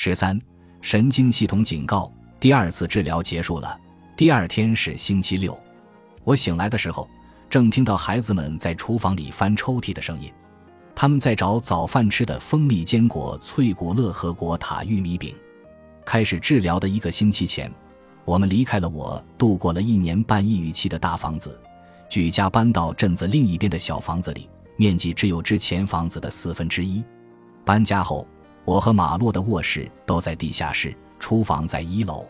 十三，神经系统警告，第二次治疗结束了。第二天是星期六，我醒来的时候，正听到孩子们在厨房里翻抽屉的声音，他们在找早饭吃的蜂蜜坚果脆骨乐和果塔玉米饼。开始治疗的一个星期前，我们离开了我度过了一年半抑郁期的大房子，举家搬到镇子另一边的小房子里，面积只有之前房子的四分之一。搬家后，我和马洛的卧室都在地下室，厨房在一楼。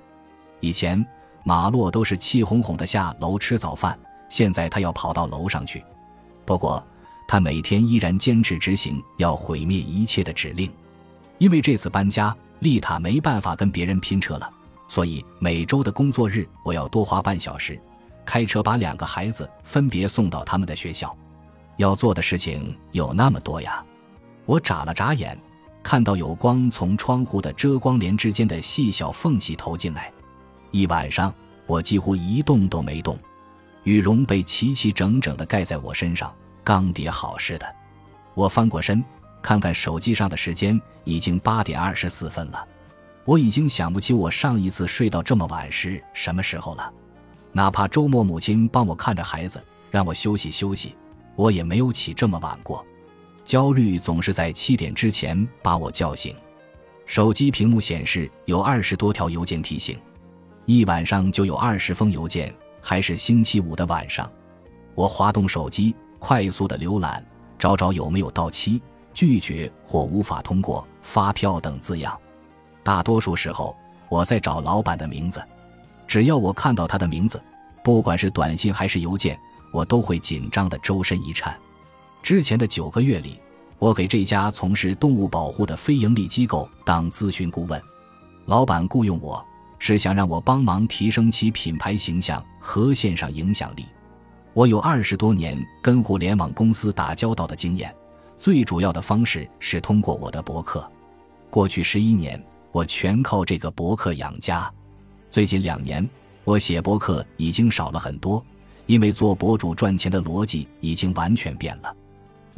以前。马洛都是气哄哄的下楼吃早饭，现在他要跑到楼上去。不过，他每天依然坚持执行要毁灭一切的指令。因为这次搬家，丽塔没办法跟别人拼车了，所以每周的工作日我要多花半小时开车把两个孩子分别送到他们的学校。要做的事情有那么多呀！我眨了眨眼，看到有光从窗户的遮光帘之间的细小缝隙投进来。一晚上，我几乎一动都没动，羽绒被齐齐整整地盖在我身上，刚叠好似的。我翻过身，看看手机上的时间，已经八点二十四分了。我已经想不起我上一次睡到这么晚是什么时候了。哪怕周末母亲帮我看着孩子，让我休息休息，我也没有起这么晚过。焦虑总是在七点之前把我叫醒。手机屏幕显示有二十多条邮件提醒。一晚上就有二十封邮件，还是星期五的晚上。我滑动手机，快速的浏览，找找有没有到期、拒绝或无法通过、发票等字样。大多数时候，我在找老板的名字。只要我看到他的名字，不管是短信还是邮件，我都会紧张的周身一颤。之前的九个月里，我给这家从事动物保护的非营利机构当咨询顾问，老板雇佣我。是想让我帮忙提升其品牌形象和线上影响力。我有二十多年跟互联网公司打交道的经验，最主要的方式是通过我的博客。过去十一年，我全靠这个博客养家。最近两年，我写博客已经少了很多，因为做博主赚钱的逻辑已经完全变了。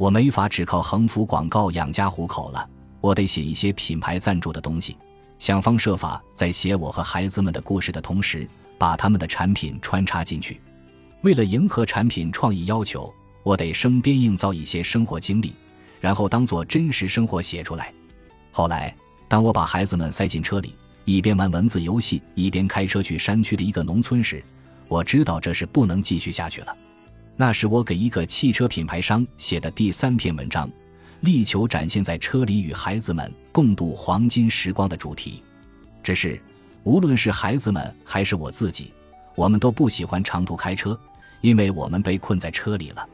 我没法只靠横幅广告养家糊口了，我得写一些品牌赞助的东西。想方设法在写我和孩子们的故事的同时，把他们的产品穿插进去。为了迎合产品创意要求，我得生编硬造一些生活经历，然后当做真实生活写出来。后来，当我把孩子们塞进车里，一边玩文字游戏，一边开车去山区的一个农村时，我知道这是不能继续下去了。那是我给一个汽车品牌商写的第三篇文章。力求展现在车里与孩子们共度黄金时光的主题，只是无论是孩子们还是我自己，我们都不喜欢长途开车，因为我们被困在车里了。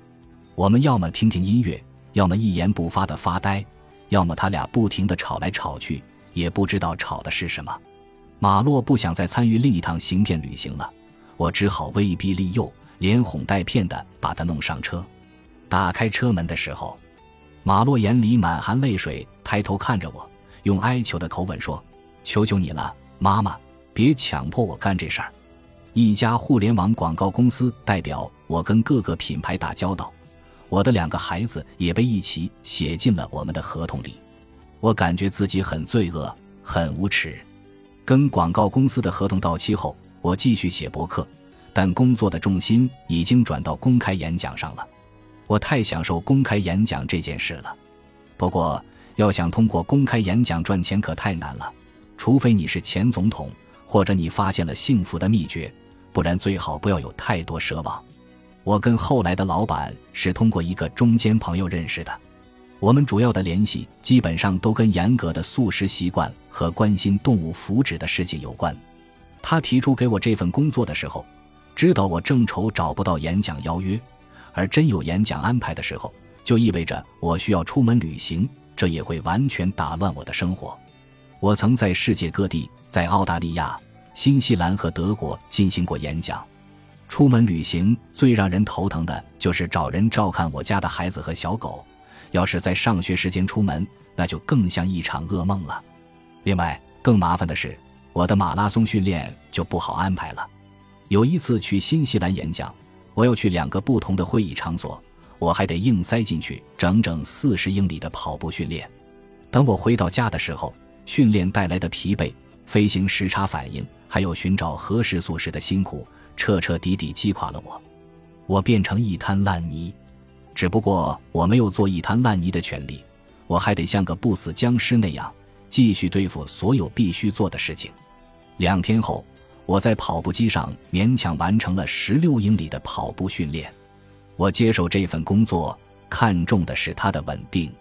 我们要么听听音乐，要么一言不发的发呆，要么他俩不停的吵来吵去，也不知道吵的是什么。马洛不想再参与另一趟行骗旅行了，我只好威逼利诱，连哄带骗的把他弄上车。打开车门的时候。马洛眼里满含泪水，抬头看着我，用哀求的口吻说：“求求你了，妈妈，别强迫我干这事儿。”一家互联网广告公司代表我跟各个品牌打交道，我的两个孩子也被一起写进了我们的合同里。我感觉自己很罪恶，很无耻。跟广告公司的合同到期后，我继续写博客，但工作的重心已经转到公开演讲上了。我太享受公开演讲这件事了，不过要想通过公开演讲赚钱可太难了，除非你是前总统，或者你发现了幸福的秘诀，不然最好不要有太多奢望。我跟后来的老板是通过一个中间朋友认识的，我们主要的联系基本上都跟严格的素食习惯和关心动物福祉的事情有关。他提出给我这份工作的时候，知道我正愁找不到演讲邀约。而真有演讲安排的时候，就意味着我需要出门旅行，这也会完全打乱我的生活。我曾在世界各地，在澳大利亚、新西兰和德国进行过演讲。出门旅行最让人头疼的就是找人照看我家的孩子和小狗，要是在上学时间出门，那就更像一场噩梦了。另外，更麻烦的是，我的马拉松训练就不好安排了。有一次去新西兰演讲。我要去两个不同的会议场所，我还得硬塞进去整整四十英里的跑步训练。等我回到家的时候，训练带来的疲惫、飞行时差反应，还有寻找合适素食的辛苦，彻彻底底击垮了我。我变成一滩烂泥。只不过我没有做一滩烂泥的权利，我还得像个不死僵尸那样继续对付所有必须做的事情。两天后，我在跑步机上勉强完成了十六英里的跑步训练。我接受这份工作，看重的是它的稳定。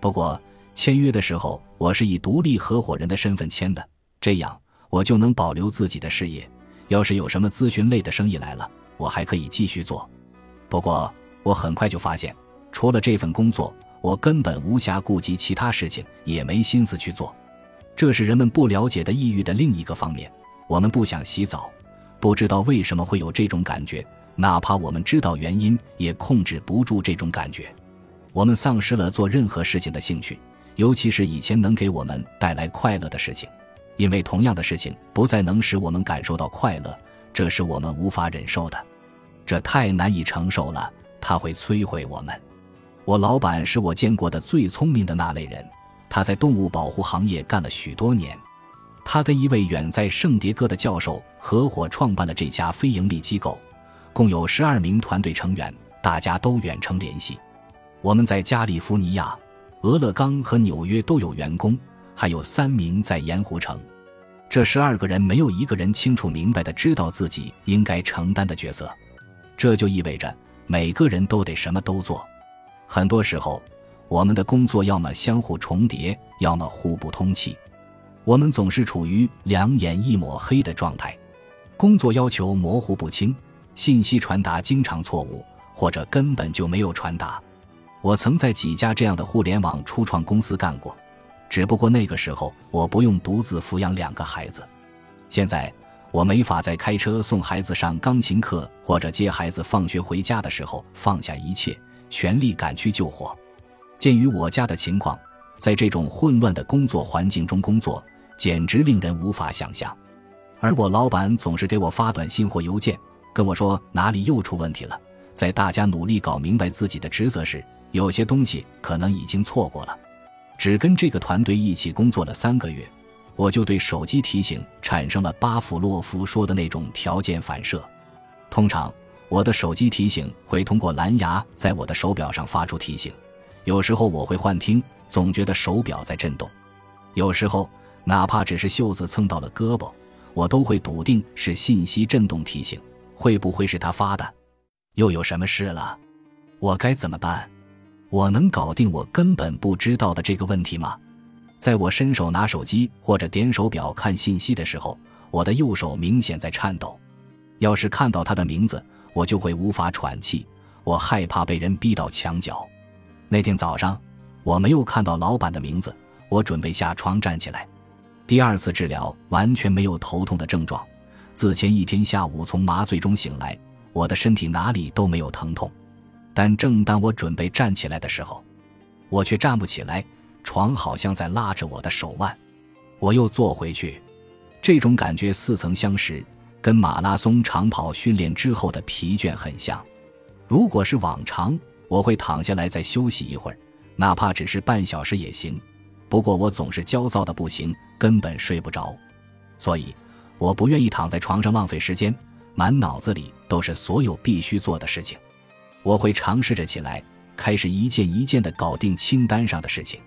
不过签约的时候，我是以独立合伙人的身份签的，这样我就能保留自己的事业。要是有什么咨询类的生意来了，我还可以继续做。不过。我很快就发现，除了这份工作，我根本无暇顾及其他事情，也没心思去做。这是人们不了解的抑郁的另一个方面。我们不想洗澡，不知道为什么会有这种感觉，哪怕我们知道原因，也控制不住这种感觉。我们丧失了做任何事情的兴趣，尤其是以前能给我们带来快乐的事情，因为同样的事情不再能使我们感受到快乐，这是我们无法忍受的，这太难以承受了。它会摧毁我们。我老板是我见过的最聪明的那类人，他在动物保护行业干了许多年。他跟一位远在圣迭戈的教授合伙创办了这家非营利机构，共有十二名团队成员，大家都远程联系。我们在加利福尼亚、俄勒冈和纽约都有员工，还有三名在盐湖城。这十二个人没有一个人清楚明白的知道自己应该承担的角色，这就意味着。每个人都得什么都做，很多时候，我们的工作要么相互重叠，要么互不通气。我们总是处于两眼一抹黑的状态，工作要求模糊不清，信息传达经常错误，或者根本就没有传达。我曾在几家这样的互联网初创公司干过，只不过那个时候我不用独自抚养两个孩子，现在。我没法在开车送孩子上钢琴课或者接孩子放学回家的时候放下一切，全力赶去救火。鉴于我家的情况，在这种混乱的工作环境中工作，简直令人无法想象。而我老板总是给我发短信或邮件，跟我说哪里又出问题了。在大家努力搞明白自己的职责时，有些东西可能已经错过了。只跟这个团队一起工作了三个月。我就对手机提醒产生了巴甫洛夫说的那种条件反射。通常，我的手机提醒会通过蓝牙在我的手表上发出提醒。有时候我会幻听，总觉得手表在震动。有时候，哪怕只是袖子蹭到了胳膊，我都会笃定是信息震动提醒。会不会是他发的？又有什么事了？我该怎么办？我能搞定我根本不知道的这个问题吗？在我伸手拿手机或者点手表看信息的时候，我的右手明显在颤抖。要是看到他的名字，我就会无法喘气。我害怕被人逼到墙角。那天早上，我没有看到老板的名字。我准备下床站起来。第二次治疗完全没有头痛的症状。自前一天下午从麻醉中醒来，我的身体哪里都没有疼痛。但正当我准备站起来的时候，我却站不起来。床好像在拉着我的手腕，我又坐回去。这种感觉似曾相识，跟马拉松长跑训练之后的疲倦很像。如果是往常，我会躺下来再休息一会儿，哪怕只是半小时也行。不过我总是焦躁的不行，根本睡不着，所以我不愿意躺在床上浪费时间，满脑子里都是所有必须做的事情。我会尝试着起来，开始一件一件的搞定清单上的事情。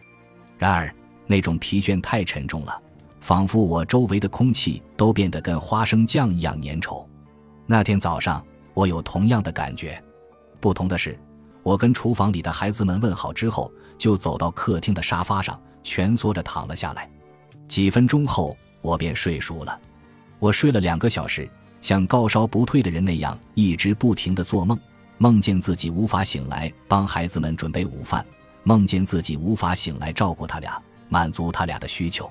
然而，那种疲倦太沉重了，仿佛我周围的空气都变得跟花生酱一样粘稠。那天早上，我有同样的感觉。不同的是，我跟厨房里的孩子们问好之后，就走到客厅的沙发上，蜷缩着躺了下来。几分钟后，我便睡熟了。我睡了两个小时，像高烧不退的人那样，一直不停地做梦，梦见自己无法醒来帮孩子们准备午饭。梦见自己无法醒来照顾他俩，满足他俩的需求。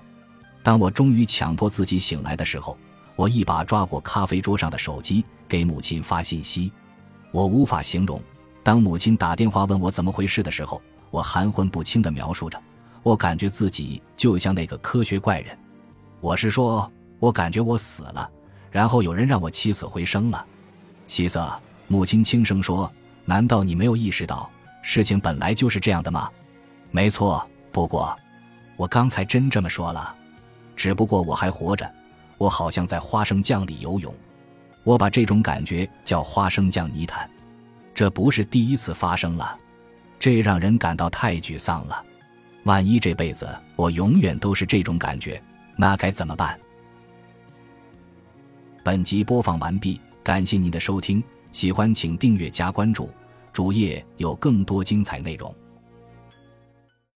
当我终于强迫自己醒来的时候，我一把抓过咖啡桌上的手机，给母亲发信息。我无法形容，当母亲打电话问我怎么回事的时候，我含混不清地描述着。我感觉自己就像那个科学怪人。我是说，我感觉我死了，然后有人让我起死回生了。希瑟，母亲轻声说：“难道你没有意识到？”事情本来就是这样的吗？没错，不过，我刚才真这么说了。只不过我还活着，我好像在花生酱里游泳。我把这种感觉叫花生酱泥潭。这不是第一次发生了，这让人感到太沮丧了。万一这辈子我永远都是这种感觉，那该怎么办？本集播放完毕，感谢您的收听，喜欢请订阅加关注，主页有更多精彩内容。